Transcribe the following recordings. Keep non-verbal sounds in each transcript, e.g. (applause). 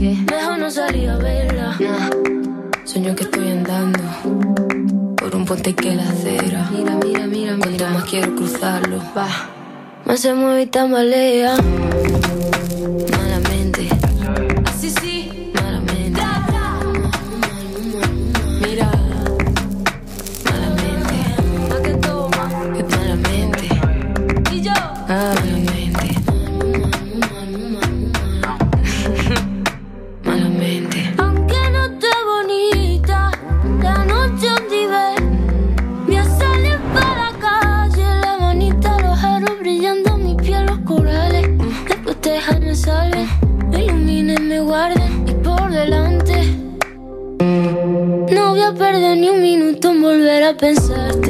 Mejor no salir a verla. Sueño que estoy andando por un puente que la acera. Mira, mira, mira, Cuanto más quiero cruzarlo, va. Más se mueve y tambalea. En volver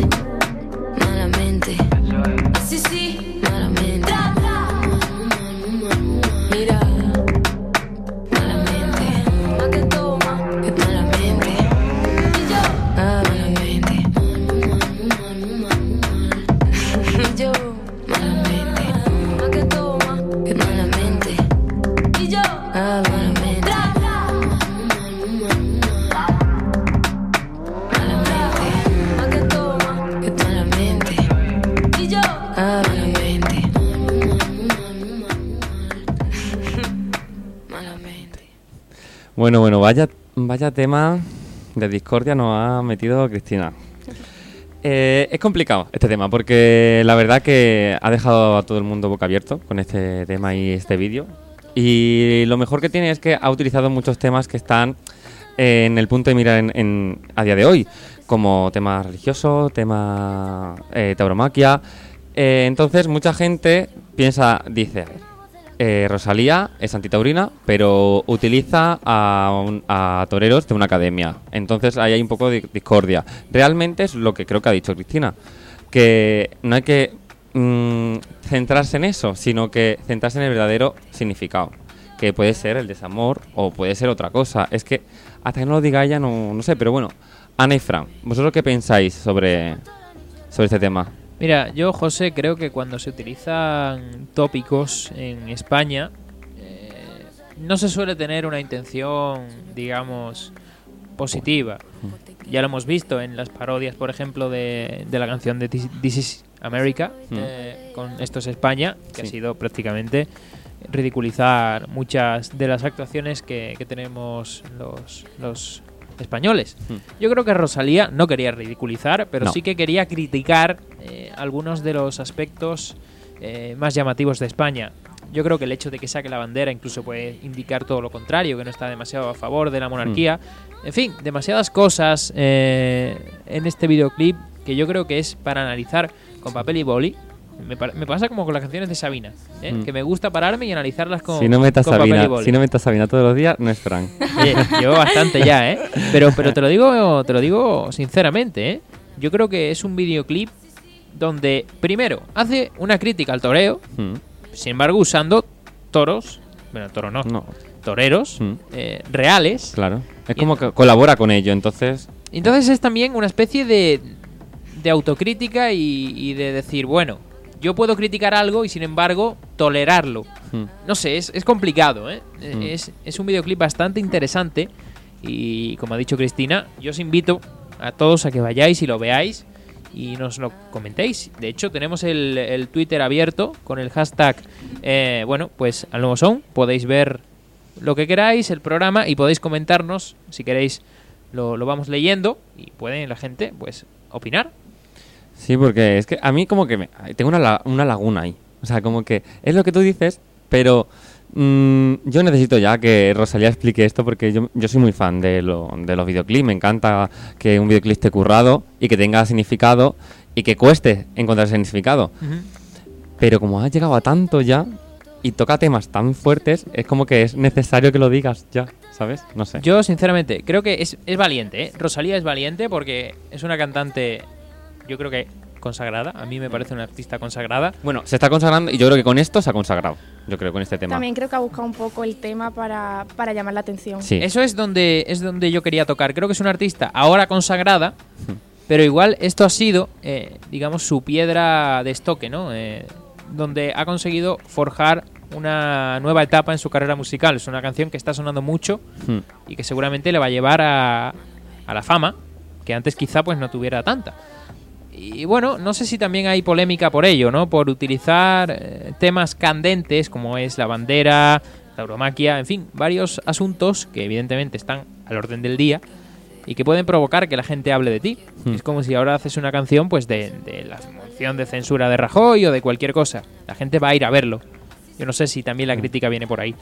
Bueno, bueno, vaya, vaya tema de discordia nos ha metido Cristina. (laughs) Eh, es complicado este tema porque la verdad que ha dejado a todo el mundo boca abierto con este tema y este vídeo. Y lo mejor que tiene es que ha utilizado muchos temas que están eh, en el punto de mira en, en- a día de hoy, como tema religioso, tema eh, tauromaquia. Eh, entonces mucha gente piensa, dice, a ver, eh, Rosalía es antitaurina, pero utiliza a, un- a toreros de una academia. Entonces ahí hay un poco de discordia. Realmente es lo que creo que ha dicho Cristina, que no hay que mm, centrarse en eso, sino que centrarse en el verdadero significado, que puede ser el desamor o puede ser otra cosa. Es que hasta que no lo diga ella no, no sé, pero bueno, Ana y Fran, ¿vosotros qué pensáis sobre, sobre este tema? Mira, yo, José, creo que cuando se utilizan tópicos en España, eh, no se suele tener una intención, digamos, positiva. Ya lo hemos visto en las parodias, por ejemplo, de, de la canción de This Is America, Mm. eh, con Esto es España, que ha sido prácticamente ridiculizar muchas de las actuaciones que, que tenemos los, los españoles. Mm. Yo creo que Rosalía no quería ridiculizar, pero No. sí que quería criticar eh, algunos de los aspectos eh, más llamativos de España. Yo creo que el hecho de que saque la bandera incluso puede indicar todo lo contrario, que no está demasiado a favor de la monarquía. En fin, demasiadas cosas eh, en este videoclip que yo creo que es para analizar con papel y boli. Me, pa- me pasa como con las canciones de Sabina, ¿eh? Mm. que me gusta pararme y analizarlas con, si no metas con papel y Sabina, boli. si no metas Sabina todos los días, no es Fran. Oye, llevo bastante ya, ¿eh? Pero, pero te lo digo, te lo digo sinceramente, ¿eh? Yo creo que es un videoclip donde, primero, hace una crítica al toreo, Mm, sin embargo, usando toros, bueno, toro no, no, toreros Mm. eh, reales. claro. Es como que colabora con ello, entonces... Entonces es también una especie de, de autocrítica y, y de decir, bueno, yo puedo criticar algo y sin embargo tolerarlo. mm, No sé, es, es complicado, ¿eh? Es, es un videoclip bastante interesante y como ha dicho Cristina, yo os invito a todos a que vayáis y lo veáis y nos lo comentéis. De hecho, tenemos el, el Twitter abierto con el hashtag, eh, bueno, pues al nuevo son. Podéis ver lo que queráis, el programa y podéis comentarnos si queréis. Lo, lo vamos leyendo y puede la gente, pues, opinar. Sí, porque es que a mí como que me, tengo una, una laguna ahí. O sea, como que es lo que tú dices, pero mm, yo necesito ya que Rosalía explique esto porque yo, yo soy muy fan de, lo- de los videoclips. Me encanta que un videoclip esté currado y que tenga significado y que cueste encontrar significado. Pero como has llegado a tanto ya y toca temas tan fuertes, es como que es necesario que lo digas ya, ¿sabes? No sé. Yo, sinceramente, creo que es, es valiente, ¿eh? Rosalía es valiente porque es una cantante, yo creo que consagrada. A mí me parece una artista consagrada. Bueno, se está consagrando y yo creo que con esto se ha consagrado. Yo creo con este tema. También creo que ha buscado un poco el tema para, para llamar la atención. Sí. Eso es donde, es donde yo quería tocar. Creo que es una artista ahora consagrada, pero igual esto ha sido, eh, digamos, su piedra de estoque, ¿no? Eh, donde ha conseguido forjar una nueva etapa en su carrera musical. Es una canción que está sonando mucho Hmm. y que seguramente le va a llevar a, a la fama, que antes quizá pues no tuviera tanta. Y bueno, no sé si también hay polémica por ello, ¿no? Por utilizar eh, temas candentes como es la bandera, la tauromaquia, en fin, varios asuntos que evidentemente están al orden del día y que pueden provocar que la gente hable de ti. Hmm. Es como si ahora haces una canción pues de, de la moción de censura de Rajoy o de cualquier cosa. La gente va a ir a verlo. Yo no sé si también la crítica viene por ahí.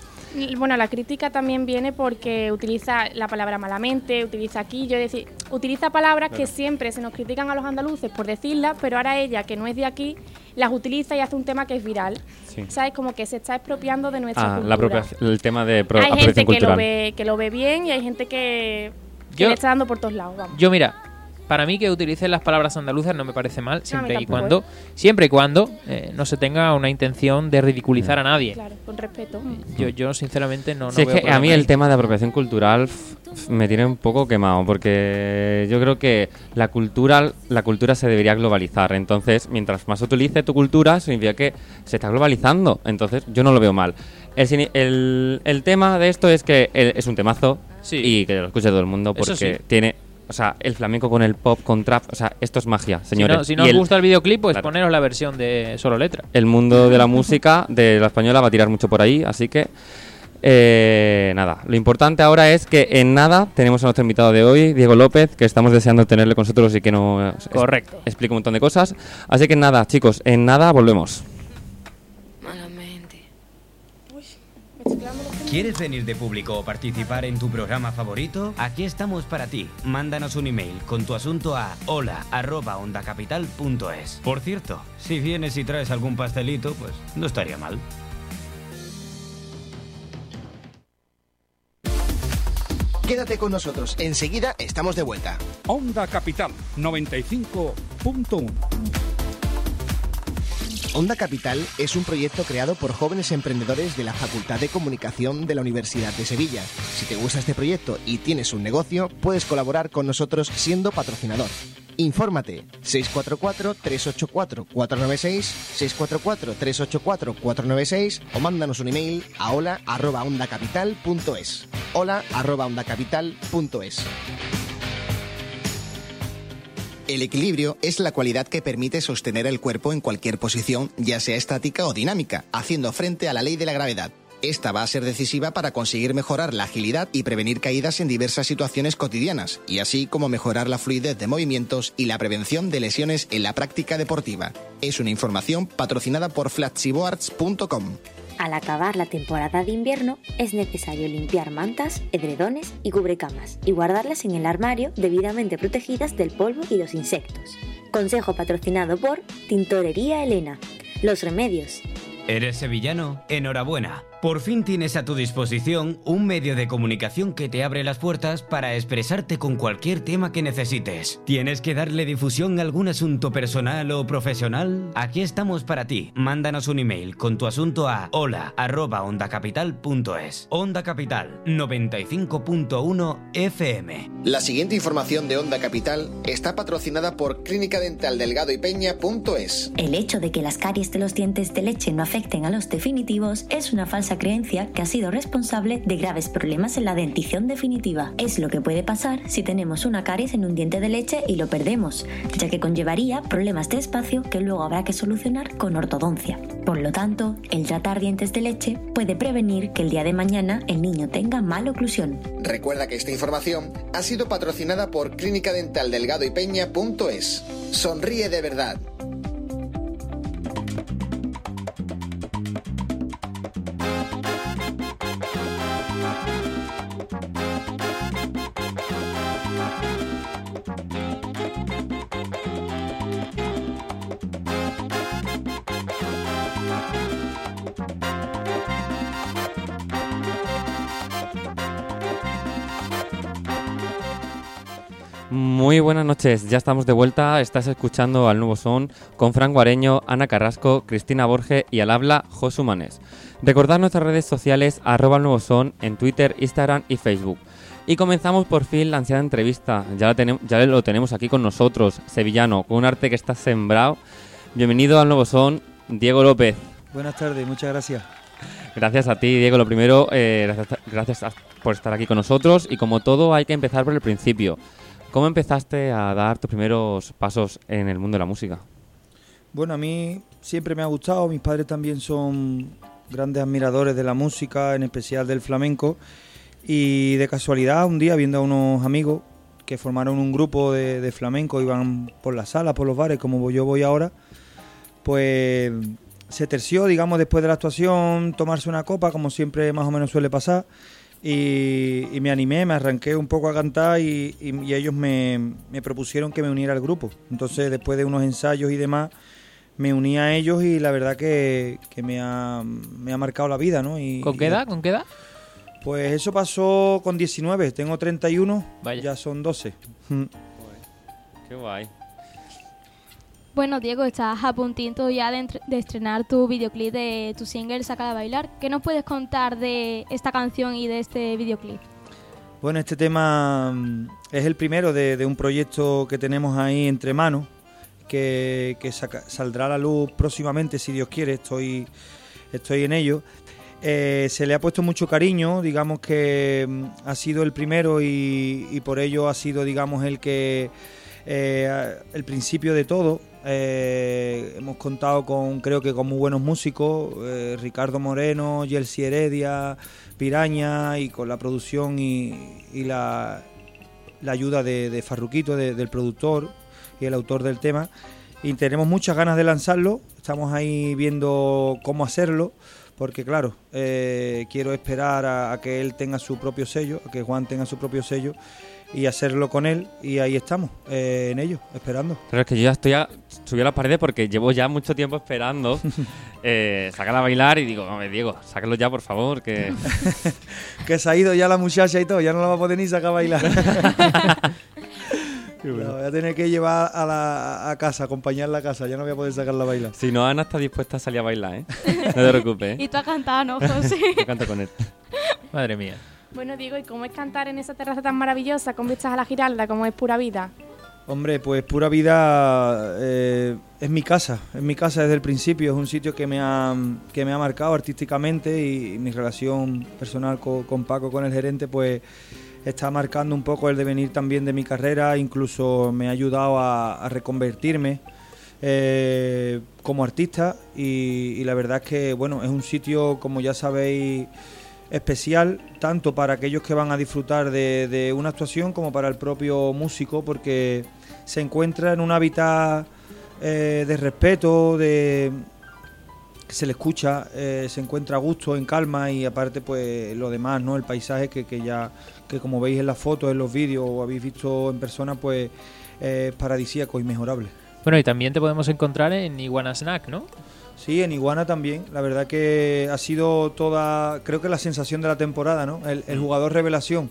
Bueno, la crítica también viene porque utiliza la palabra malamente, utiliza aquí, yo decir, utiliza palabras que siempre se nos critican a los andaluces por decirlas, pero ahora ella, que no es de aquí, las utiliza y hace un tema que es viral. Sí. ¿Sabes? Como que se está expropiando de nuestra Ah, cultura. la el tema de pro- hay gente que lo, ve, que lo ve bien y hay gente que, que Yo- le está dando por todos lados. Vamos. Yo mira, para mí que utilicen las palabras andaluzas no me parece mal, siempre y cuando, siempre y cuando eh, no se tenga una intención de ridiculizar a nadie. Claro, con respeto. Yo, yo sinceramente no, no Sí, es veo que a mí ahí. el tema de apropiación cultural me tiene un poco quemado porque yo creo que la cultura la cultura se debería globalizar. Entonces, mientras más utilice tu cultura, significa que se está globalizando. Entonces, yo no lo veo mal. El, sini- el, el tema de esto es que el- es un temazo Sí. y que lo escuche todo el mundo porque sí. tiene, o sea, el flamenco con el pop, con trap, o sea, esto es magia, Si señores. no, si no os el- gusta el videoclip, pues Claro. poneros la versión de solo letra. el mundo de la música de la española va a tirar mucho por ahí, así que eh, nada, lo importante ahora es que en nada tenemos a nuestro invitado de hoy, Diego López, que estamos deseando tenerle con nosotros y que nos es- Correcto. explique un montón de cosas. Así que nada, chicos, en nada volvemos. Malamente. ¿Quieres venir de público o participar en tu programa favorito? Aquí estamos para ti. Mándanos un email con tu asunto a hola@ondacapital.es. Por cierto, si vienes y traes algún pastelito, pues no estaría mal. Quédate con nosotros, enseguida estamos de vuelta. Onda Capital 95.1. Onda Capital es un proyecto creado por jóvenes emprendedores de la Facultad de Comunicación de la Universidad de Sevilla. Si te gusta este proyecto y tienes un negocio, puedes colaborar con nosotros siendo patrocinador. Infórmate 644-384-496, 644-384-496 o mándanos un email a hola.ondacapital.es. hola.ondacapital.es. El equilibrio es la cualidad que permite sostener el cuerpo en cualquier posición, ya sea estática o dinámica, haciendo frente a la ley de la gravedad. Esta va a ser decisiva para conseguir mejorar la agilidad y prevenir caídas en diversas situaciones cotidianas, y así como mejorar la fluidez de movimientos y la prevención de lesiones en la práctica deportiva. Es una información patrocinada por flatsiboards.com. Al acabar la temporada de invierno es necesario limpiar mantas, edredones y cubrecamas y guardarlas en el armario debidamente protegidas del polvo y los insectos. Consejo patrocinado por Tintorería Elena. Los remedios. ¿Eres sevillano? Enhorabuena. Por fin tienes a tu disposición un medio de comunicación que te abre las puertas para expresarte con cualquier tema que necesites. ¿Tienes que darle difusión a algún asunto personal o profesional? Aquí estamos para ti. Mándanos un email con tu asunto a hola@ondacapital.es. Onda Capital 95.1 FM. La siguiente información de Onda Capital está patrocinada por Clínica Dental Delgado y Peña.es. El hecho de que las caries de los dientes de leche no afecten a los definitivos es una falsa creencia que ha sido responsable de graves problemas en la dentición definitiva. Es lo que puede pasar si tenemos una caries en un diente de leche y lo perdemos, ya que conllevaría problemas de espacio que luego habrá que solucionar con ortodoncia. Por lo tanto, el tratar dientes de leche puede prevenir que el día de mañana el niño tenga mala oclusión. Recuerda que esta información ha sido patrocinada por Clínica Dental Delgado y Peña.es. Sonríe de verdad. Buenas noches, ya estamos de vuelta. Estás escuchando al Nuevo Son con Fran Guareño, Ana Carrasco, Cristina Borge y al habla Josu Manes. Recordad nuestras redes sociales arroba el Nuevo Son en Twitter, Instagram y Facebook. Y comenzamos por fin la ansiada entrevista. Ya, la tenem- ya lo tenemos aquí con nosotros, sevillano, con un arte que está sembrado. Bienvenido al Nuevo Son, Diego López. Buenas tardes, muchas gracias. Gracias a ti, Diego. Lo primero, eh, gracias, gracias por estar aquí con nosotros. Y como todo, hay que empezar por el principio. ¿Cómo empezaste a dar tus primeros pasos en el mundo de la música? Bueno, a mí siempre me ha gustado, mis padres también son grandes admiradores de la música, en especial del flamenco, y de casualidad un día viendo a unos amigos que formaron un grupo de, de flamenco, iban por las salas, por los bares, como yo voy ahora, pues se terció, digamos, después de la actuación, tomarse una copa, como siempre más o menos suele pasar, y, y me animé, me arranqué un poco a cantar y, y- y ellos me, me propusieron que me uniera al grupo. Entonces, después de unos ensayos y demás, me uní a ellos y la verdad que, que me, ha, me ha marcado la vida, ¿no? Y, ¿Con qué y- edad? ¿Con qué edad? Pues eso pasó con 19, tengo 31, ya son 12. Mm. Qué guay. Bueno, Diego, estás a puntito ya de, estrenar tu videoclip de tu single Saca a bailar. ¿Qué nos puedes contar de esta canción y de este videoclip? Bueno, este tema mm, es el primero de, un proyecto que tenemos ahí entre manos, que, saldrá a la luz próximamente, si Dios quiere, estoy, estoy en ello. Eh, se le ha puesto mucho cariño, digamos que mm, ha sido el primero y, y por ello ha sido, digamos, el que eh, el principio de todo. Eh, hemos contado con, creo que con muy buenos músicos, eh, Ricardo Moreno, Yelsi Heredia, Piraña y con la producción y, la, la ayuda de, de Farruquito, de- del productor y el autor del tema. Y tenemos muchas ganas de lanzarlo, estamos ahí viendo cómo hacerlo, porque claro, eh, quiero esperar a que él tenga su propio sello, a que Juan tenga su propio sello y hacerlo con él y ahí estamos, eh, en ello, esperando. Pero es que yo ya estoy a, subí a las paredes porque llevo ya mucho tiempo esperando (laughs) eh, sacarla a bailar y digo, hombre, Diego, sácalo ya, por favor, que... (laughs) que se ha ido ya la muchacha y todo, ya no la va a poder ni sacar a bailar. (laughs) La voy a tener que llevar a, la, a casa, acompañarla a casa, ya no voy a poder sacarla a bailar. si no, Ana está dispuesta a salir a bailar, ¿eh? No te preocupes, ¿eh? Y tú has cantado, ¿no, José? Yo canto con él. Madre mía. Bueno, Diego, ¿y cómo es cantar en esa terraza tan maravillosa con vistas a la Giralda, como es pura vida? Hombre, pues pura vida eh, es mi casa, es mi casa desde el principio, es un sitio que me ha, que me ha marcado artísticamente y, mi relación personal co- con, Paco, con el gerente, pues está marcando un poco el devenir también de mi carrera, incluso me ha ayudado a, reconvertirme eh, como artista y la verdad es que bueno, es un sitio, como ya sabéis, especial tanto para aquellos que van a disfrutar de, de una actuación como para el propio músico porque se encuentra en un hábitat eh, de respeto, de que se le escucha, eh, se encuentra a gusto, en calma y aparte pues lo demás, ¿no? El paisaje que, que ya, que como veis en las fotos, en los vídeos o habéis visto en persona, pues eh, es paradisíaco, inmejorable. Bueno, y también te podemos encontrar en Iguana Snack, ¿no? Sí, en Iguana también. La verdad que ha sido toda, creo que la sensación de la temporada, ¿no? El, el jugador revelación,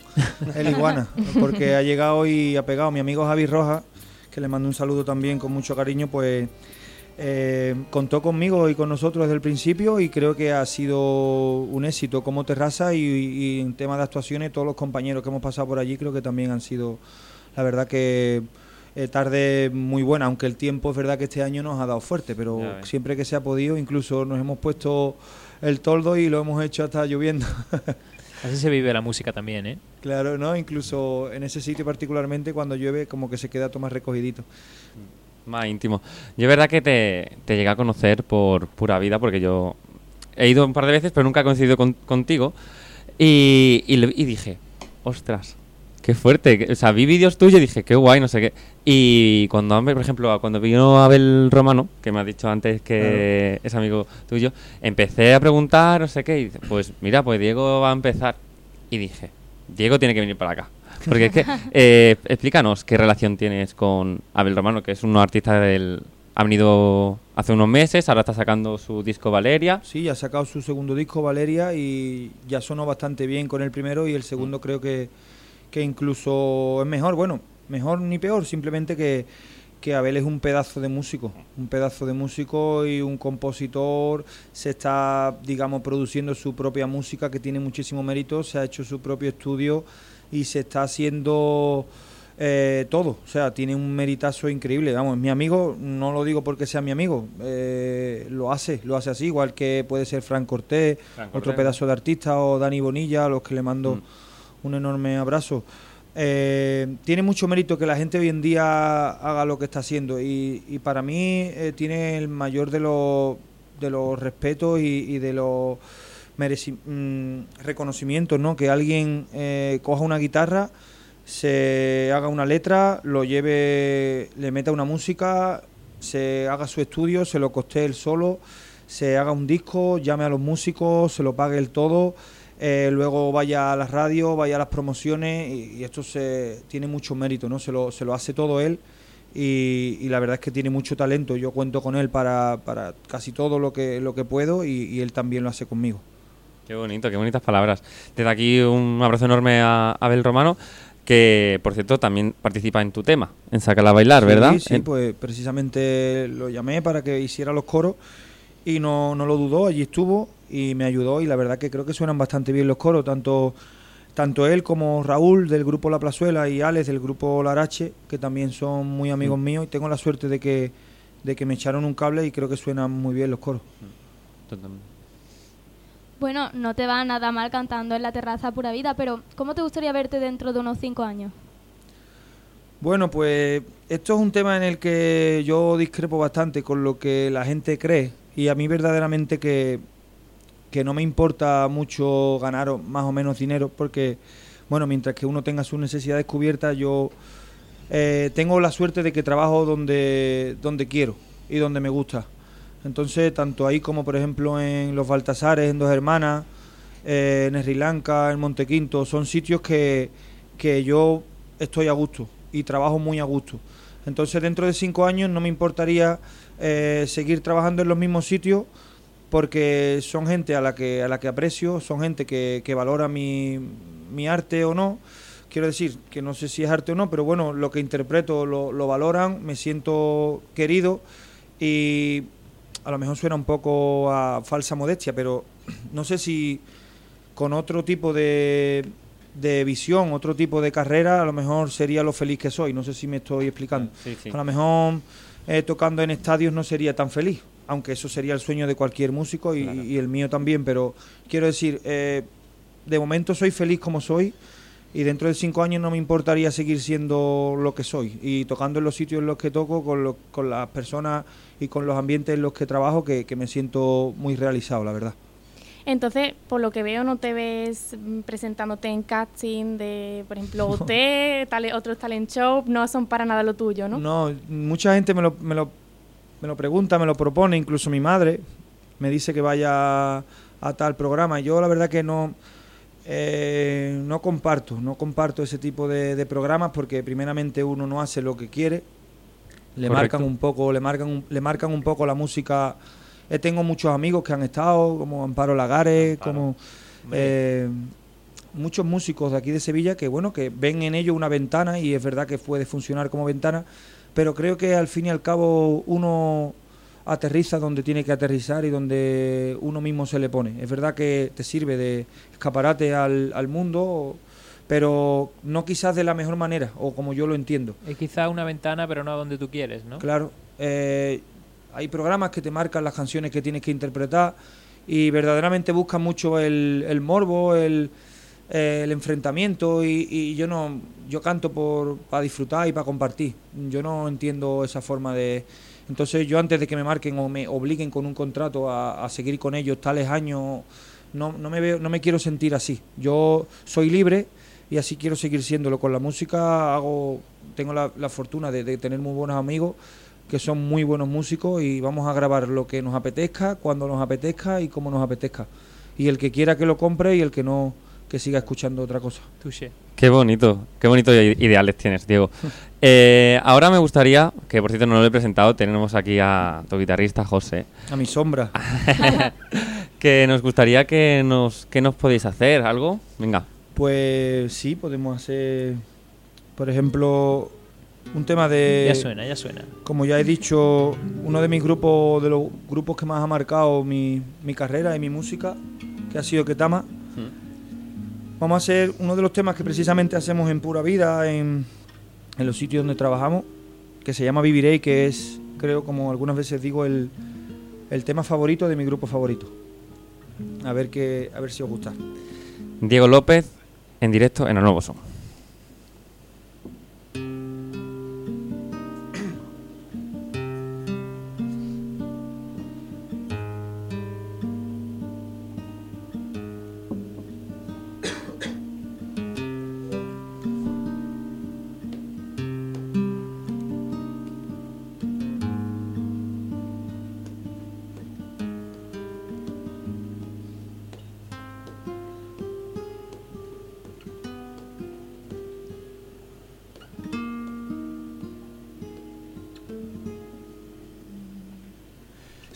el Iguana, porque ha llegado y ha pegado. Mi amigo Javi Rojas, que le mando un saludo también con mucho cariño, pues eh, contó conmigo y con nosotros desde el principio y creo que ha sido un éxito como terraza y, y en tema de actuaciones todos los compañeros que hemos pasado por allí creo que también han sido, la verdad que eh, tarde muy buena, aunque el tiempo es verdad que este año nos ha dado fuerte, pero Ya siempre que se ha podido, incluso nos hemos puesto el toldo y lo hemos hecho hasta lloviendo. (laughs) Así se vive la música también, ¿eh? claro, ¿no? Incluso en ese sitio particularmente cuando llueve como que se queda todo más recogidito. Más íntimo. Yo es verdad que te, te llegué a conocer por pura vida, porque yo he ido un par de veces, pero nunca he coincidido con- contigo. Y, y, le- y dije, ostras, qué fuerte. O sea, vi vídeos tuyos y dije, qué guay, no sé qué. Y cuando, por ejemplo, cuando vino Abel Romano, que me has dicho antes que es amigo tuyo, empecé a preguntar, no sé qué, y dice, pues mira, pues Diego va a empezar. Y dije, Diego tiene que venir para acá. Porque es que, (laughs) eh, explícanos qué relación tienes con Abel Romano, que es un artista del... Ha venido hace unos meses, ahora está sacando su disco Valeria. Sí, ha sacado su segundo disco, Valeria, y ya sonó bastante bien con el primero y el segundo creo que, que incluso es mejor. Bueno, mejor ni peor, simplemente que, que Abel es un pedazo de músico, un pedazo de músico y un compositor, se está, digamos, produciendo su propia música que tiene muchísimo mérito, se ha hecho su propio estudio y se está haciendo Eh, todo, o sea, tiene un meritazo increíble. Vamos, mi amigo, no lo digo porque sea mi amigo, eh, lo hace, lo hace así, igual que puede ser Fran Cortés, otro Cortés, pedazo de artista, o Dani Bonilla, a los que le mando Mm. Un enorme abrazo. Eh, tiene mucho mérito que la gente hoy en día haga lo que está haciendo y, para mí eh, tiene el mayor de los de respetos y, de los mereci- mm, reconocimientos, ¿no? Que alguien eh, coja una guitarra, se haga una letra, lo lleve, le meta una música, se haga su estudio, se lo coste él solo, se haga un disco, llame a los músicos, se lo pague él todo, eh, luego vaya a las radios, vaya a las promociones y, y esto se tiene mucho mérito, ¿no? Se lo, se lo hace todo él y, y la verdad es que tiene mucho talento. Yo cuento con él para, para casi todo lo que, lo que puedo y, y él también lo hace conmigo. Qué bonito, qué bonitas palabras. Desde aquí un abrazo enorme a Abel Romano, que por cierto también participa en tu tema, en Sácala a bailar, ¿verdad? Sí, sí, En- pues precisamente lo llamé para que hiciera los coros y no, no lo dudó, allí estuvo y me ayudó y la verdad que creo que suenan bastante bien los coros, tanto, tanto él como Raúl del grupo La Plazuela y Alex del grupo Larache, que también son muy amigos Mm. míos y tengo la suerte de que, de que me echaron un cable y creo que suenan muy bien los coros. Bueno, no te va nada mal cantando en la terraza pura vida, pero ¿cómo te gustaría verte dentro de unos cinco años? Bueno, pues esto es un tema en el que yo discrepo bastante con lo que la gente cree y a mí verdaderamente que, que no me importa mucho ganar más o menos dinero porque, bueno, mientras que uno tenga sus necesidades cubiertas, yo eh, tengo la suerte de que trabajo donde, donde quiero y donde me gusta. Entonces, tanto ahí como por ejemplo en los Baltasares, en Dos Hermanas, eh, en Sri Lanka, en Montequinto, son sitios que, que yo estoy a gusto y trabajo muy a gusto. Entonces, dentro de cinco años no me importaría eh, seguir trabajando en los mismos sitios porque son gente a la que, a la que aprecio, son gente que, que valora mi, mi arte o no. Quiero decir que no sé si es arte o no, pero bueno, lo que interpreto lo, lo valoran, me siento querido y a lo mejor suena un poco a falsa modestia, pero (clears throat) no sé si con otro tipo de, de visión, otro tipo de carrera, a lo mejor sería lo feliz que soy. No sé si me estoy explicando. Sí, sí. A lo mejor eh, tocando en estadios no sería tan feliz, aunque eso sería el sueño de cualquier músico y, Claro. y el mío también, pero quiero decir, eh, de momento soy feliz como soy y dentro de cinco años no me importaría seguir siendo lo que soy y tocando en los sitios en los que toco, con, lo- con las personas y con los ambientes en los que trabajo, que, que me siento muy realizado, la verdad. Entonces, por lo que veo, no te ves presentándote en casting de, por ejemplo, (laughs) OT, tale- otros talent show, no son para nada lo tuyo, ¿no? No, mucha gente me lo, me, lo, me lo pregunta, me lo propone, incluso mi madre me dice que vaya a tal programa. Yo la verdad que no, eh, no comparto, no comparto ese tipo de, de programas porque primeramente uno no hace lo que quiere, le Correcto. marcan un poco, le marcan, le marcan un poco la música. Eh, tengo muchos amigos que han estado, como Amparo Lagares, Amparo. como eh, muchos músicos de aquí de Sevilla que bueno que ven en ello una ventana y es verdad que puede funcionar como ventana, pero creo que al fin y al cabo uno aterriza donde tiene que aterrizar y donde uno mismo se le pone. Es verdad que te sirve de escaparate al, al mundo, pero no quizás de la mejor manera o como yo lo entiendo. Es quizá una ventana, pero no a donde tú quieres, ¿no? Claro, eh, hay programas que te marcan las canciones que tienes que interpretar y verdaderamente buscan mucho el, el morbo, el, eh, el enfrentamiento y, y yo no, yo canto por para disfrutar y para compartir. Yo no entiendo esa forma de, entonces yo antes de que me marquen o me obliguen con un contrato a, seguir con ellos tales años, no, no me veo, no me quiero sentir así. Yo soy libre y así quiero seguir siéndolo con la música. Hago, tengo la, la fortuna de, de tener muy buenos amigos que son muy buenos músicos y vamos a grabar lo que nos apetezca, cuando nos apetezca y como nos apetezca. Y el que quiera que lo compre y el que no, que siga escuchando otra cosa. Touché. Qué bonito, qué bonitos ideales tienes, Diego. (laughs) Eh, ahora me gustaría, que por cierto no lo he presentado, tenemos aquí a tu guitarrista José, A mi sombra. (laughs) que nos gustaría que nos, que nos podéis hacer algo. Venga, Pues sí, podemos hacer, por ejemplo, un tema de... Ya suena, ya suena. Como ya he dicho, uno de mis grupos, de los grupos que más ha marcado mi, mi carrera y mi música, que ha sido Ketama. Vamos a hacer uno de los temas que precisamente hacemos en Pura Vida, en, los sitios donde trabajamos, que se llama Viviré y que es, creo, como algunas veces digo, el, el tema favorito de mi grupo favorito. A ver, que, a ver si os gusta. Diego López en directo en el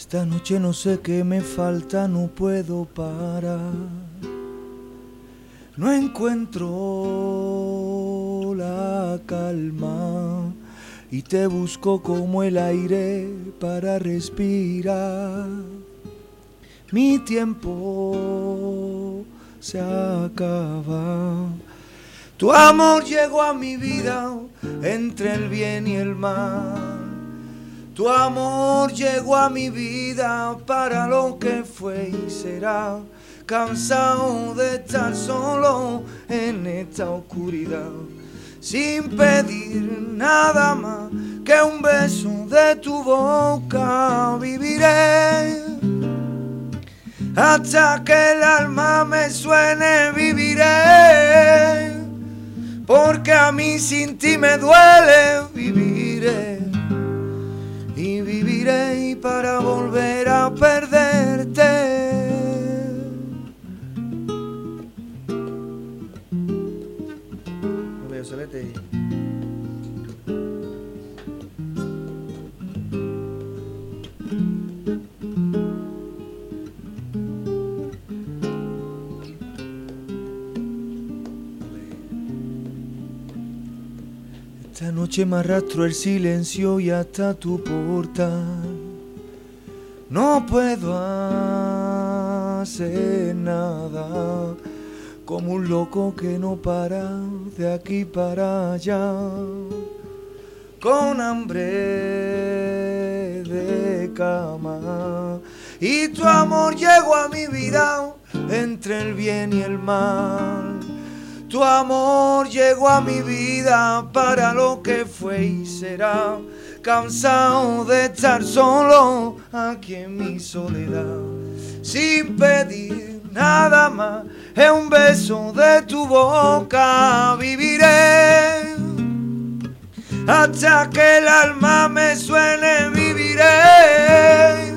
Esta noche no sé qué me falta, no puedo parar. No encuentro la calma y te busco como el aire para respirar. Mi tiempo se acaba. Tu amor llegó a mi vida entre el bien y el mal. Tu amor llegó a mi vida para lo que fue y será. Cansado de estar solo en esta oscuridad. Sin pedir nada más que un beso de tu boca viviré. Hasta que el alma me suene viviré. Porque a mí sin ti me duele viviré viviré para volver a perderte. Noche me arrastro el silencio y hasta tu portal. No puedo hacer nada, como un loco que no para de aquí para allá. Con hambre de cama. Y tu amor llegó a mi vida entre el bien y el mal. Tu amor llegó a mi vida para lo que fue y será. Cansado de estar solo aquí en mi soledad. Sin pedir nada más, es un beso de tu boca viviré. Hasta que el alma me suene viviré.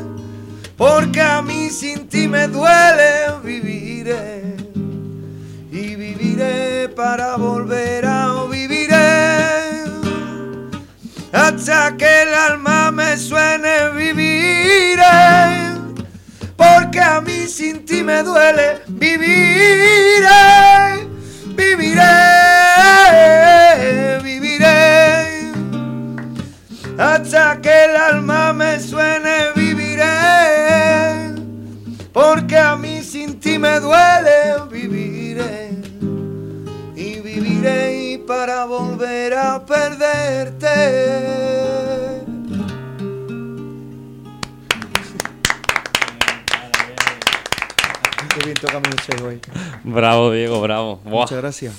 Porque a mí sin ti me duele viviré y viviré para volver a viviré. Hasta que el alma me suene viviré. Porque a mí sin ti me duele viviré. Viviré viviré. Hasta que el alma me suene viviré. Porque a mí sin ti me duele y viviré para volver a perderte. Qué bien toca mi hoy. Bravo, Diego, bravo. Buah. Muchas gracias.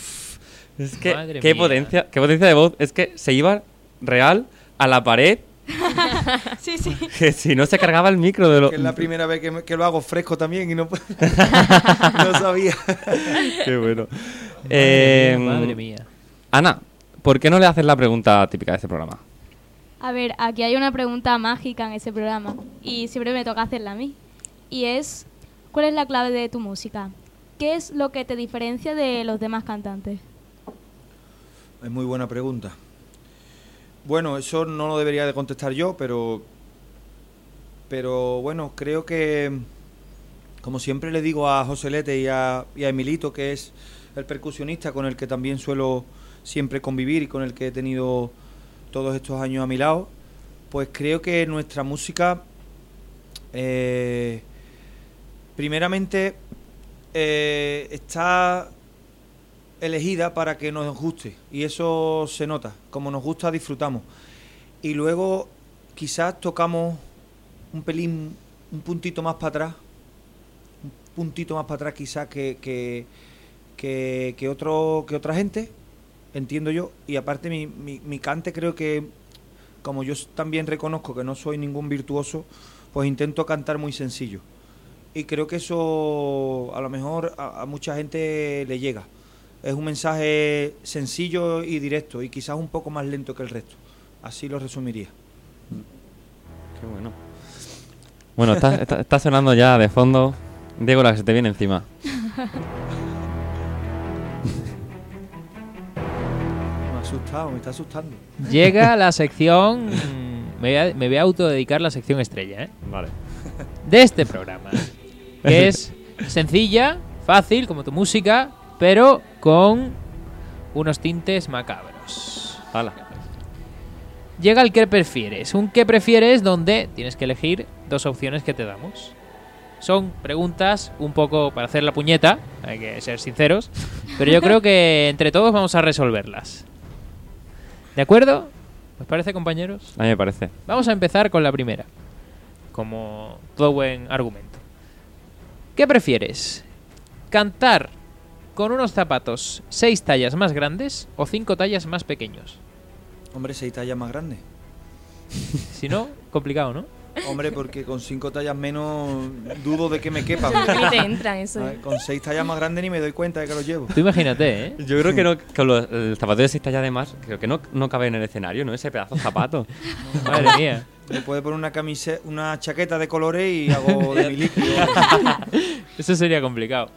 Es que, Madre qué mía. potencia, qué potencia de voz. Es que se iba real a la pared (laughs) sí, sí. que si no se cargaba el micro de lo... Que es la primera vez que, me- que lo hago fresco también y no, (laughs) (laughs) no sabía. Qué bueno. Madre Eh, mía, madre mía. Ana, ¿por qué no le haces la pregunta típica de este programa? A ver, aquí hay una pregunta mágica en ese programa y siempre me toca hacerla a mí. Y es, ¿cuál es la clave de tu música? ¿Qué es lo que te diferencia de los demás cantantes? Es muy buena pregunta. Bueno, eso no lo debería de contestar yo, pero pero bueno, creo que como siempre le digo a Joselete y a, y a Emilito, que es el percusionista con el que también suelo siempre convivir y con el que he tenido todos estos años a mi lado, pues creo que nuestra música, eh, primeramente, eh, está elegida para que nos guste y eso se nota. Como nos gusta, disfrutamos. Y luego quizás tocamos un pelín, un puntito más para atrás, un puntito más para atrás quizás que, que, que, que otro, que otra gente, entiendo yo. Y aparte mi, mi, mi cante creo que, como yo también reconozco que no soy ningún virtuoso, pues intento cantar muy sencillo. Y creo que eso a lo mejor a, a mucha gente le llega. Es un mensaje sencillo y directo y quizás un poco más lento que el resto. Así lo resumiría. Qué bueno. Bueno, está, está- está sonando ya de fondo. Diego, la que se te viene encima. (laughs) asustado, me está asustando. Llega (laughs) la sección. Me voy, a, me voy a autodedicar la sección estrella, ¿eh? Vale. De este programa. Que (laughs) es sencilla, fácil, como tu música, pero con unos tintes macabros. Hala. Llega el que prefieres. Un que prefieres donde tienes que elegir dos opciones que te damos. Son preguntas un poco para hacer la puñeta, hay que ser sinceros, pero yo creo que entre todos vamos a resolverlas. ¿De acuerdo? ¿Os parece, compañeros? A mí me parece. Vamos a empezar con la primera, como todo buen argumento. ¿Qué prefieres? ¿Cantar con unos zapatos seis tallas más grandes o cinco tallas más pequeños? Hombre, seis tallas más grandes. Si no, complicado, ¿no? Hombre, porque con cinco tallas menos dudo de que me quepa. Te entran eso. Ver, Con seis tallas más grandes ni me doy cuenta de que lo llevo. Tú imagínate, ¿eh? Yo creo que no, con los, el zapato de 6 tallas de más, creo que no, no cabe en el escenario, ¿no? Ese pedazo de zapato. (laughs) Madre mía. Me puede poner una camiseta, una chaqueta de colores y hago (laughs) de mi líquido. Eso sería complicado.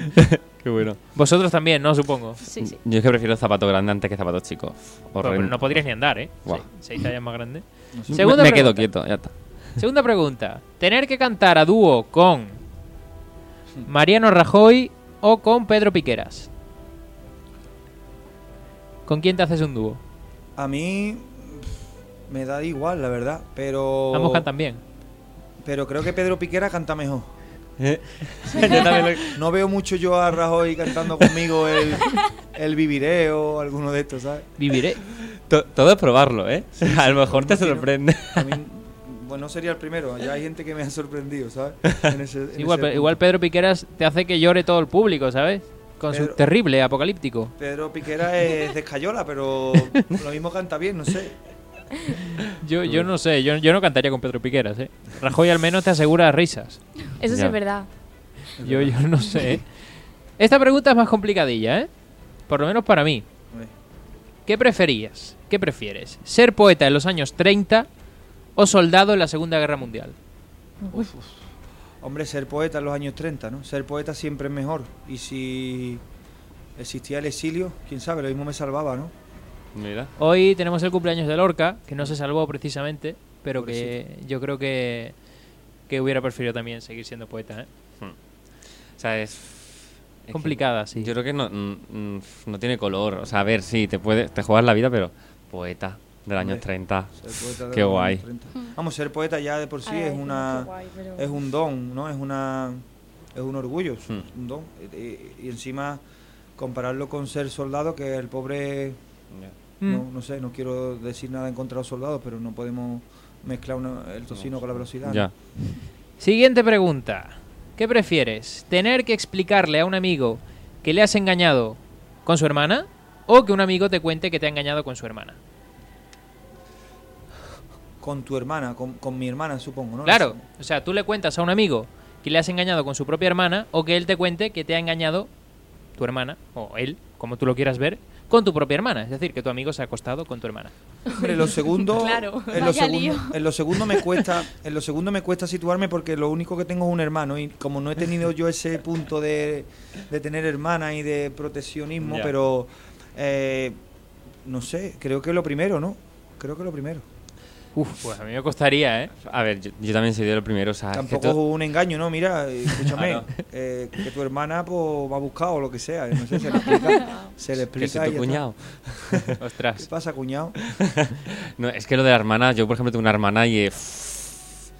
(laughs) Qué bueno. Vosotros también, ¿no? Supongo. Sí, sí. Yo es que prefiero zapatos grandes antes que zapatos chicos. Pero no podrías ni andar, ¿eh? Sí, seis tallas más grandes. Me, Segunda me quedo quieto, ya está. Segunda pregunta. ¿Tener que cantar a dúo con Mariano Rajoy o con Pedro Piqueras? ¿Con quién te haces un dúo? A mí me da igual, la verdad, pero Ambos cantan bien. pero creo que Pedro Piquera canta mejor. (laughs) Lo- No veo mucho yo a Rajoy cantando conmigo el, el Viviré o alguno de estos, ¿sabes? Viviré. To- todo es probarlo, ¿eh? a lo mejor te sorprende. A mí, bueno, no sería el primero, ya hay gente que me ha sorprendido, ¿sabes? (laughs) En ese- en Igual, ese. Pedro Piqueras te hace que llore todo el público, ¿sabes? Con su terrible apocalíptico. Pedro Piquera (laughs) es de Escayola, pero lo mismo canta bien, no sé. Yo, yo no sé, yo, yo no cantaría con Pedro Piqueras, ¿eh? Rajoy al menos te asegura risas. Eso sí Ya. es verdad. Yo, yo no sé. ¿eh? Esta pregunta es más complicadilla, ¿eh? Por lo menos para mí. ¿Qué preferías? ¿Qué prefieres? ¿Ser poeta en los años 30 o soldado en la Segunda Guerra Mundial? Hombre, ser poeta en los años 30, ¿no? Ser poeta siempre es mejor. Y si existía el exilio, quién sabe, lo mismo me salvaba, ¿no? Mira. Hoy tenemos el cumpleaños de Lorca, que no se salvó precisamente, pero que yo creo que, que hubiera preferido también seguir siendo poeta, ¿eh? O sea, es... Complicada, sí. Yo creo que no, mm, mm, no tiene color. O sea, a ver, sí, te puede, te juegas la vida, pero poeta del año Hombre, 30. Ser poeta de Qué guay. años 30. Vamos, ser poeta ya de por sí Ay, es una guay, pero- es un don, ¿no? Es una es un orgullo, es Hmm. un don. Y, y encima compararlo con ser soldado, que el pobre Mm. no, no sé, no quiero decir nada en contra de los soldados, pero no podemos mezclar una- el tocino con la velocidad. Siguiente pregunta. ¿Qué prefieres? ¿Tener que explicarle a un amigo que le has engañado con su hermana o que un amigo te cuente que te ha engañado con su hermana? Con tu hermana, con, con mi hermana, supongo, ¿no? Claro, o sea, tú le cuentas a un amigo que le has engañado con su propia hermana o que él te cuente que te ha engañado tu hermana o él, como tú lo quieras ver, con tu propia hermana. Es decir, que tu amigo se ha acostado con tu hermana. Hombre, en lo segundo, (laughs) Claro. en lo segundo, en lo segundo me cuesta, en lo segundo me cuesta situarme porque lo único que tengo es un hermano y como no he tenido yo ese punto de, de tener hermana y de proteccionismo, Ya. pero eh, no sé, creo que lo primero, ¿no? Creo que lo primero. Uf, pues a mí me costaría, ¿eh? A ver, yo, yo también soy de lo primero. O sea, Tampoco es un engaño, ¿no? Mira, (laughs) escúchame, Claro. eh, que tu hermana pues va a buscar o lo que sea, no sé, se le (laughs) explica, se le explica tu cuñado. (laughs) ¿Qué Ostras. pasa, cuñado? No, es que lo de la hermana, yo por ejemplo tengo una hermana y eh, es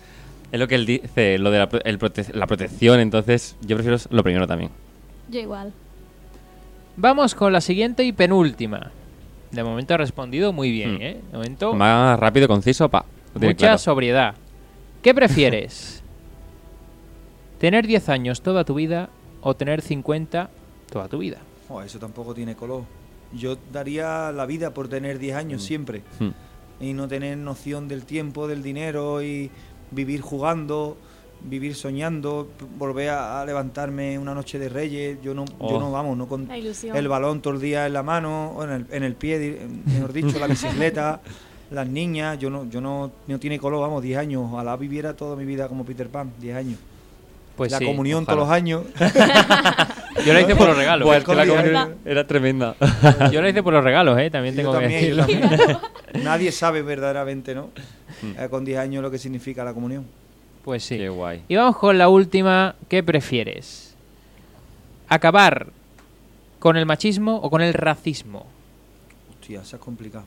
lo que él dice, lo de la, el prote- la protección, entonces yo prefiero lo primero también. Yo igual. Vamos con la siguiente y penúltima. De momento ha respondido muy bien, Hmm. ¿eh? De momento, Más rápido, conciso, pa. Mucha claro. sobriedad. ¿Qué prefieres? (laughs) ¿Tener 10 años toda tu vida o tener 50 toda tu vida? Oh, eso tampoco tiene color. Yo daría la vida por tener 10 años siempre Hmm. y no tener noción del tiempo, del dinero y vivir jugando, vivir soñando, volver a, a levantarme una noche de Reyes. Yo no, yo Oh. no vamos, no con el balón todo el día en la mano, o en el, en el pie, mejor dicho, la bicicleta, (laughs) las niñas. Yo no, yo no, no tiene color, vamos, 10 años. Ojalá viviera toda mi vida como Peter Pan, 10 años. Pues la sí, comunión ojalá. todos los años. (laughs) Yo la hice por los regalos. ¿eh? que la comunión era tremenda. (laughs) Yo la hice por los regalos, ¿eh? También tengo que también, decirlo. Nadie sabe verdaderamente, ¿no? Mm. Eh, con 10 años lo que significa la comunión. Pues sí. Qué guay. Y vamos con la última. ¿Qué prefieres? ¿Acabar con el machismo o con el racismo? Hostia, es complicado.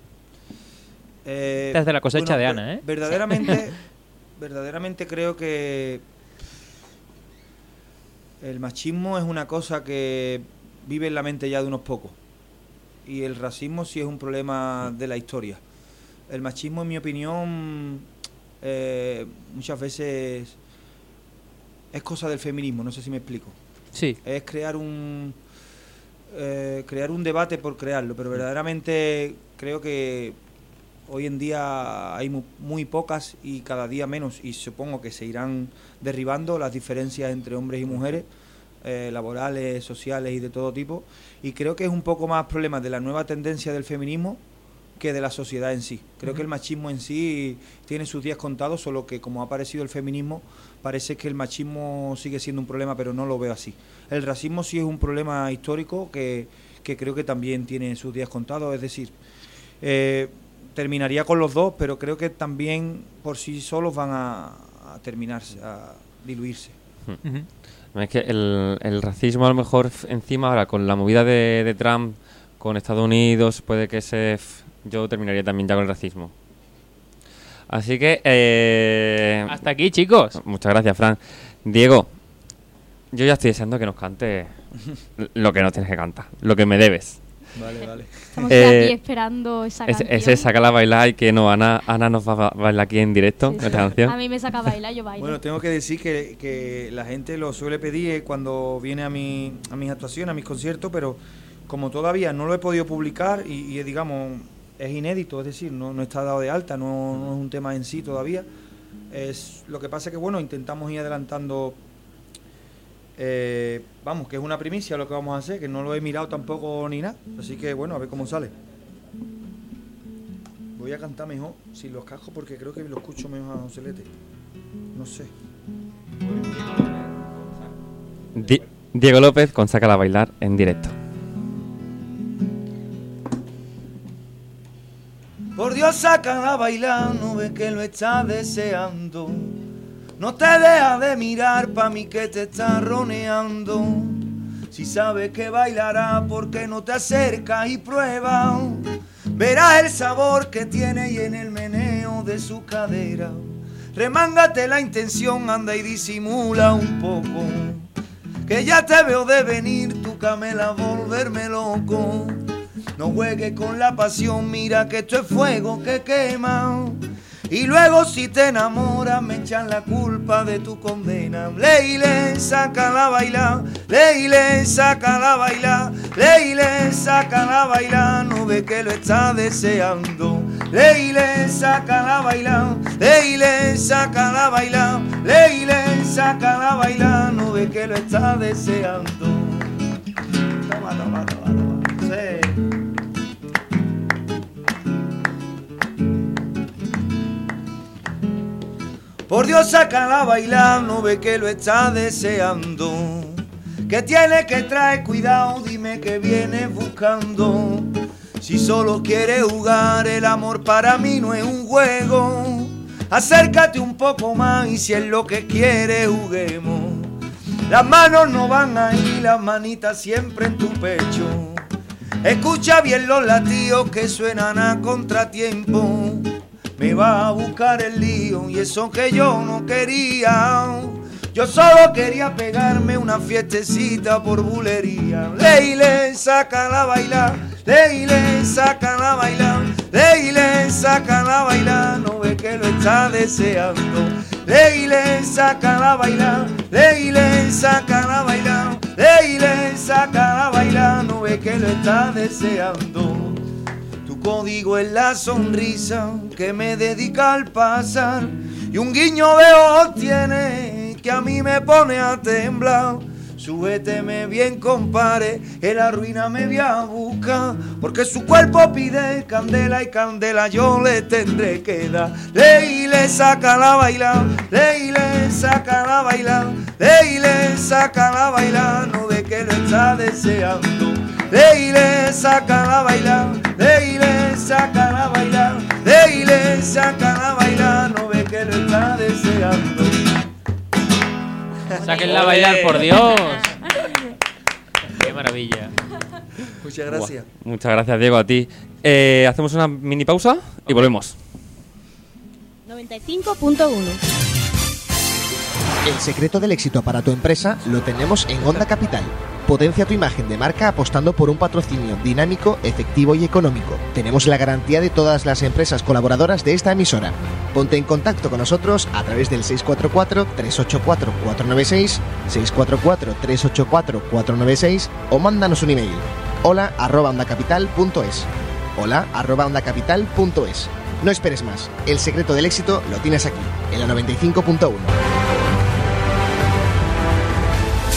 Eh, Esta es de la cosecha de Ana, ¿eh? Verdaderamente, (laughs) verdaderamente creo que el machismo es una cosa que vive en la mente ya de unos pocos. Y el racismo sí es un problema de la historia. El machismo, en mi opinión, eh, muchas veces es cosa del feminismo, no sé si me explico. Sí. Es crear un eh, crear un debate por crearlo, pero verdaderamente creo que hoy en día hay mu- muy pocas y cada día menos, y supongo que se irán derribando las diferencias entre hombres y mujeres, eh, laborales, sociales y de todo tipo, y creo que es un poco más problema de la nueva tendencia del feminismo que de la sociedad en sí. Creo que el machismo en sí tiene sus días contados, solo que como ha aparecido el feminismo, parece que el machismo sigue siendo un problema, pero no lo veo así. El racismo sí es un problema histórico que, que creo que también tiene sus días contados, es decir, eh, terminaría con los dos, pero creo que también por sí solos van a, a terminarse, a diluirse. Ujú. Es que el, el racismo a lo mejor encima ahora con la movida de, de Trump con Estados Unidos puede que se... Yo terminaría también ya con el racismo. Así que... eh, Hasta aquí, chicos. Muchas gracias, Fran. Diego, yo ya estoy deseando que nos cante lo que nos tienes que cantar, lo que me debes. Vale, vale. Estamos Eh, aquí esperando esa Ese, canción. ese sácala a bailar y que no, Ana, Ana nos va a bailar aquí en directo, Sí, sí. esta canción. A mí me saca a bailar, yo bailo. Bueno, tengo que decir que, que la gente lo suele pedir eh, cuando viene a, mi, a mis actuaciones, a mis conciertos, pero como todavía no lo he podido publicar y, y, digamos, es inédito, es decir, no, no está dado de alta, no, no es un tema en sí todavía. Es, lo que pasa es que, bueno, intentamos ir adelantando, eh, vamos, que es una primicia lo que vamos a hacer, que no lo he mirado tampoco ni nada, así que, bueno, a ver cómo sale. Voy a cantar mejor sin los cascos porque creo que lo escucho mejor a Joselete. No sé. Di- Diego López con sácala a bailar en directo. Por Dios, sácala a bailar, no ve que lo está deseando. No te deja de mirar pa' mí que te está roneando. Si sabes que bailará, ¿por qué no te acercas y pruebas? Verás el sabor que tiene y en el meneo de su cadera. Remángate la intención, anda y disimula un poco. Que ya te veo de venir, tu camela volverme loco. No juegues con la pasión, mira que esto es fuego que quema. Y luego si te enamoras me echan la culpa de tu condena. Leile, sácala a bailar, Leile, sácala a bailar, Leile, sácala a bailar, no ve que lo está deseando. Leile, sácala a bailar, Leile, sácala a bailar, Leile, sácala a bailar, no ve que lo está deseando. Toma, toma, toma, Por Dios, sácala a bailar, no ve que lo está deseando. Que tiene que traer cuidado, dime que viene buscando. Si solo quiere jugar, el amor para mí no es un juego. Acércate un poco más y si es lo que quiere, juguemos. Las manos no van ahí, las manitas siempre en tu pecho. Escucha bien los latidos que suenan a contratiempo. Me va a buscar el lío y eso que yo no quería. Yo solo quería pegarme una fiestecita por bulería. Leile, saca la bailar, leile, saca la bailar, leile, saca la bailar, no ve que lo está deseando. Leile, saca la bailar, leile, saca la bailar, leile, saca la bailar, no ve que lo está deseando. Código es la sonrisa que me dedica al pasar y un guiño de ojos tiene que a mí me pone a temblar. Súbeteme bien, compare, en la ruina me voy a buscar, porque su cuerpo pide candela y candela yo le tendré que dar. Leile, saca la bailar, leile, saca la bailar, leile, saca la bailar, no ve que lo está deseando. Leile, saca la bailar, leile, saca la bailar, leile, saca la bailar, no ve que lo está deseando. (laughs) Sáquenla a bailar, por Dios. Qué maravilla. Muchas gracias. Buah, muchas gracias, Diego, a ti. Eh, hacemos una mini pausa y volvemos. 95.1 El secreto del éxito para tu empresa lo tenemos en Onda Capital. Potencia tu imagen de marca apostando por un patrocinio dinámico, efectivo y económico. Tenemos la garantía de todas las empresas colaboradoras de esta emisora. Ponte en contacto con nosotros a través del 644-384-496, 644-384-496 o mándanos un email. Hola arroba ondacapital.es. Hola arroba ondacapital.es. No esperes más. El secreto del éxito lo tienes aquí, en la 95.1.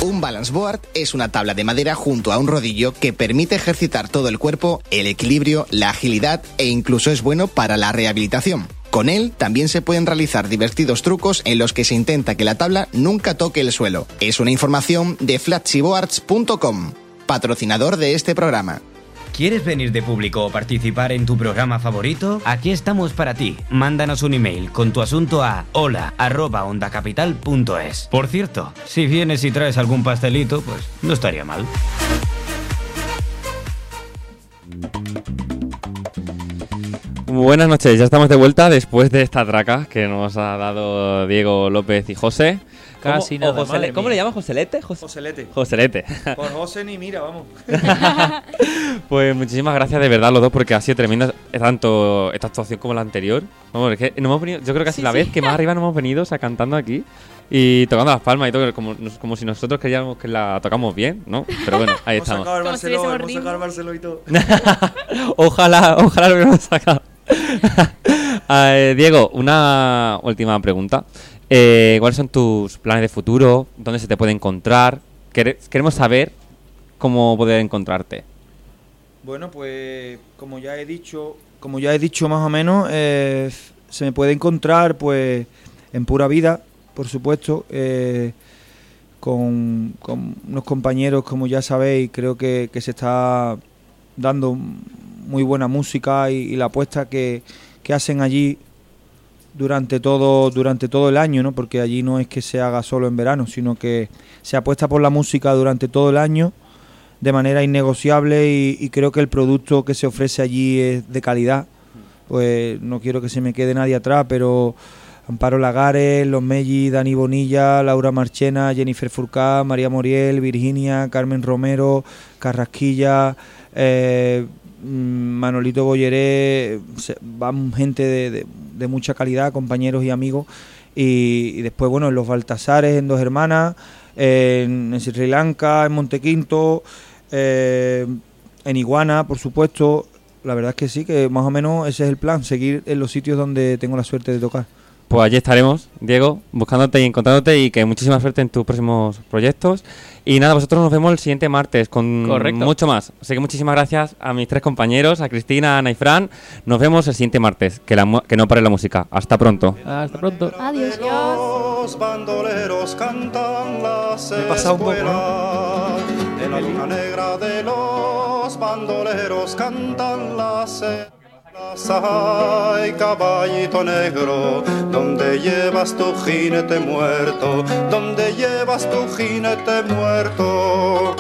Un balance board es una tabla de madera junto a un rodillo que permite ejercitar todo el cuerpo, el equilibrio, la agilidad e incluso es bueno para la rehabilitación. Con él también se pueden realizar divertidos trucos en los que se intenta que la tabla nunca toque el suelo. Es una información de flatsiboards.com, patrocinador de este programa. ¿Quieres venir de público o participar en tu programa favorito? Aquí estamos para ti. Mándanos un email con tu asunto a hola@ondacapital.es. Por cierto, si vienes y traes algún pastelito, pues no estaría mal. Buenas noches, ya estamos de vuelta después de esta traca que nos ha dado Diego López y José. Casi ¿Cómo, o nada, madre ¿Cómo mía. le llamas? ¿Joselete? Jos- Joselete. Joselete. (laughs) Por José ni mira, vamos. (laughs) Pues muchísimas gracias de verdad a los dos porque ha sido tremenda eh, tanto esta actuación como la anterior. Vamos, es que no hemos venido, yo creo que es la vez que más arriba nos hemos venido, o sea, cantando aquí y tocando las palmas y todo, como, nos- como si nosotros queríamos que la tocamos bien, ¿no? Pero bueno, ahí Hemos estamos. sacado el Como si hemos sacado el Barcelona y todo. (laughs) ojalá, ojalá lo hubiéramos sacado. Eh, Diego, una última pregunta. Eh, ¿Cuáles son tus planes de futuro? ¿Dónde se te puede encontrar? Quere- Queremos saber cómo poder encontrarte. Bueno, pues como ya he dicho, como ya he dicho más o menos, eh, se me puede encontrar pues en pura vida, por supuesto, eh, con, unos compañeros, como ya sabéis, creo que, se está dando muy buena música y, la apuesta que hacen allí durante todo durante todo el año, ¿no? Porque allí no es que se haga solo en verano, sino que se apuesta por la música durante todo el año de manera innegociable y, creo que el producto que se ofrece allí es de calidad. Pues no quiero que se me quede nadie atrás, pero Amparo Lagares, Los Melli, Dani Bonilla, Laura Marchena, Jennifer Furcá, María Moriel, Virginia, Carmen Romero, Carrasquilla, eh, Manolito Bolleré, se- van gente de, de- mucha calidad, compañeros y amigos. Y, después, bueno, en los Baltasares, en Dos Hermanas, en, en Sri Lanka, en Montequinto, eh, en Iguana, por supuesto. La verdad es que sí, que más o menos ese es el plan, seguir en los sitios donde tengo la suerte de tocar. Pues allí estaremos, Diego, buscándote y encontrándote y que muchísima suerte en tus próximos proyectos. Y nada, vosotros nos vemos el siguiente martes con Correcto. mucho más. Así que muchísimas gracias a mis tres compañeros, a Cristina, Ana y Fran. Nos vemos el siguiente martes. Que, la mu- que no pare la música. Hasta pronto. Hasta pronto. Adiós. Los bandoleros cantan las Me he pasado un poco, ¿no? En la luna negra de los bandoleros cantan las. Ay, caballito negro, donde llevas tu jinete muerto, donde llevas tu jinete muerto.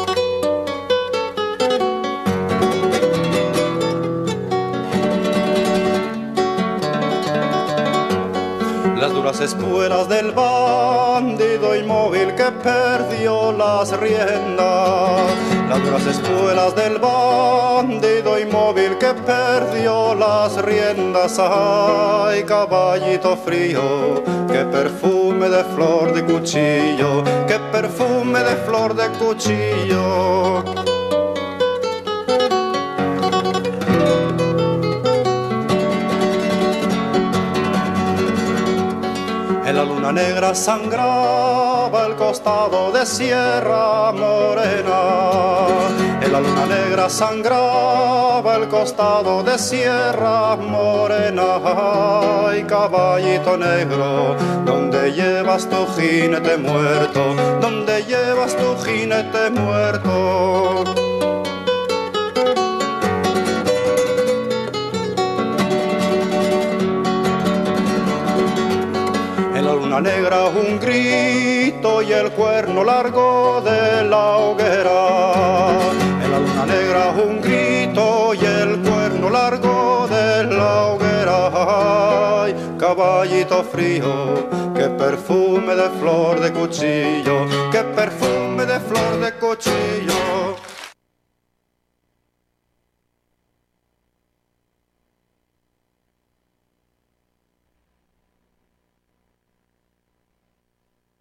Las espuelas del bandido inmóvil que perdió las riendas. Las duras espuelas del bandido inmóvil que perdió las riendas. Ay, caballito frío, qué perfume de flor de cuchillo, qué perfume de flor de cuchillo. Luna negra sangraba el costado de Sierra Morena. En la luna negra sangraba el costado de Sierra Morena. Ay, caballito negro, donde llevas tu jinete muerto? donde llevas tu jinete muerto? Negra un grito y el cuerno largo de la hoguera. La luna negra un grito y el cuerno largo de la hoguera. Ay, caballito frío, qué perfume de flor de cuchillo, qué perfume de flor de cuchillo.